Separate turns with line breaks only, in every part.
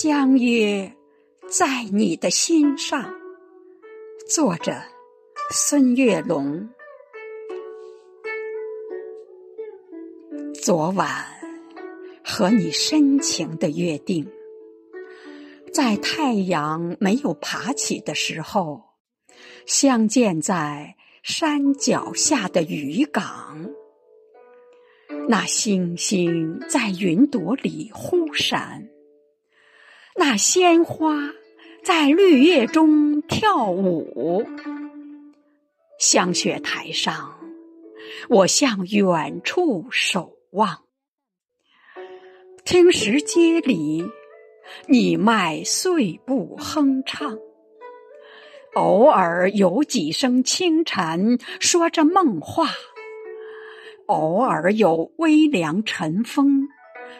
相约在你的心上。作者：孙月龙。昨晚和你深情的约定，在太阳没有爬起的时候，相见在山脚下的渔港。那星星在云朵里忽闪，那鲜花在绿叶中跳舞。香雪台上，我向远处守望。听石阶里，你迈碎步哼唱。偶尔有几声轻蝉，说着梦话。偶尔有微凉晨风，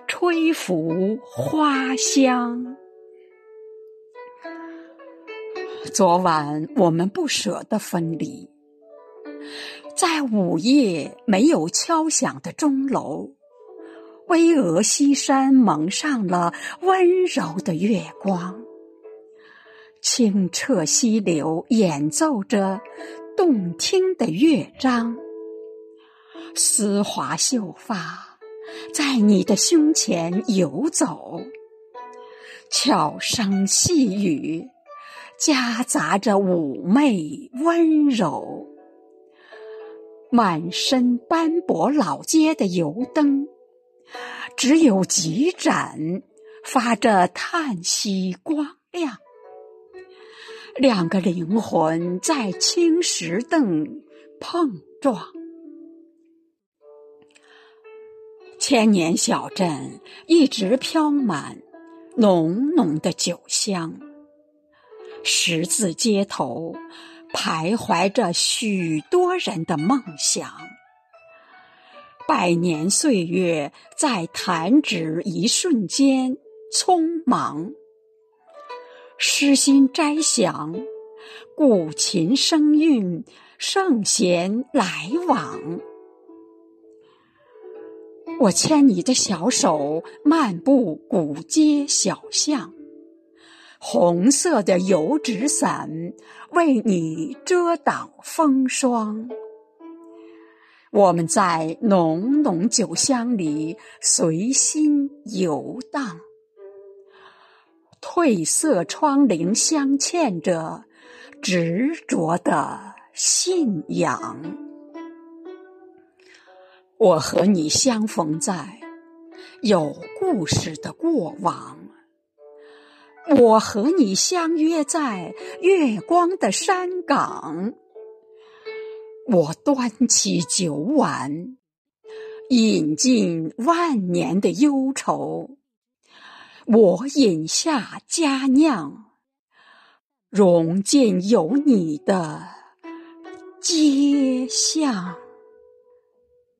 吹拂花香。昨晚我们不舍得分离，在午夜没有敲响的钟楼，巍峨西山蒙上了温柔的月光，清澈溪流演奏着动听的乐章。丝滑秀发在你的胸前游走，悄声细语夹杂着妩媚温柔。满身斑驳老街的油灯，只有几盏发着叹息光亮。两个灵魂在青石凳碰撞。千年小镇一直飘满浓浓的酒香，十字街头徘徊着许多人的梦想。百年岁月在弹指一瞬间匆忙，诗心斋想，古琴声韵，圣贤来往。我牵你的小手，漫步古街小巷，红色的油纸伞为你遮挡风霜。我们在浓浓酒香里随心游荡，褪色窗棂镶嵌着执着的信仰。我和你相逢在有故事的过往，我和你相约在月光的山岗。我端起酒碗，饮尽万年的忧愁；我饮下佳酿，融进有你的街巷。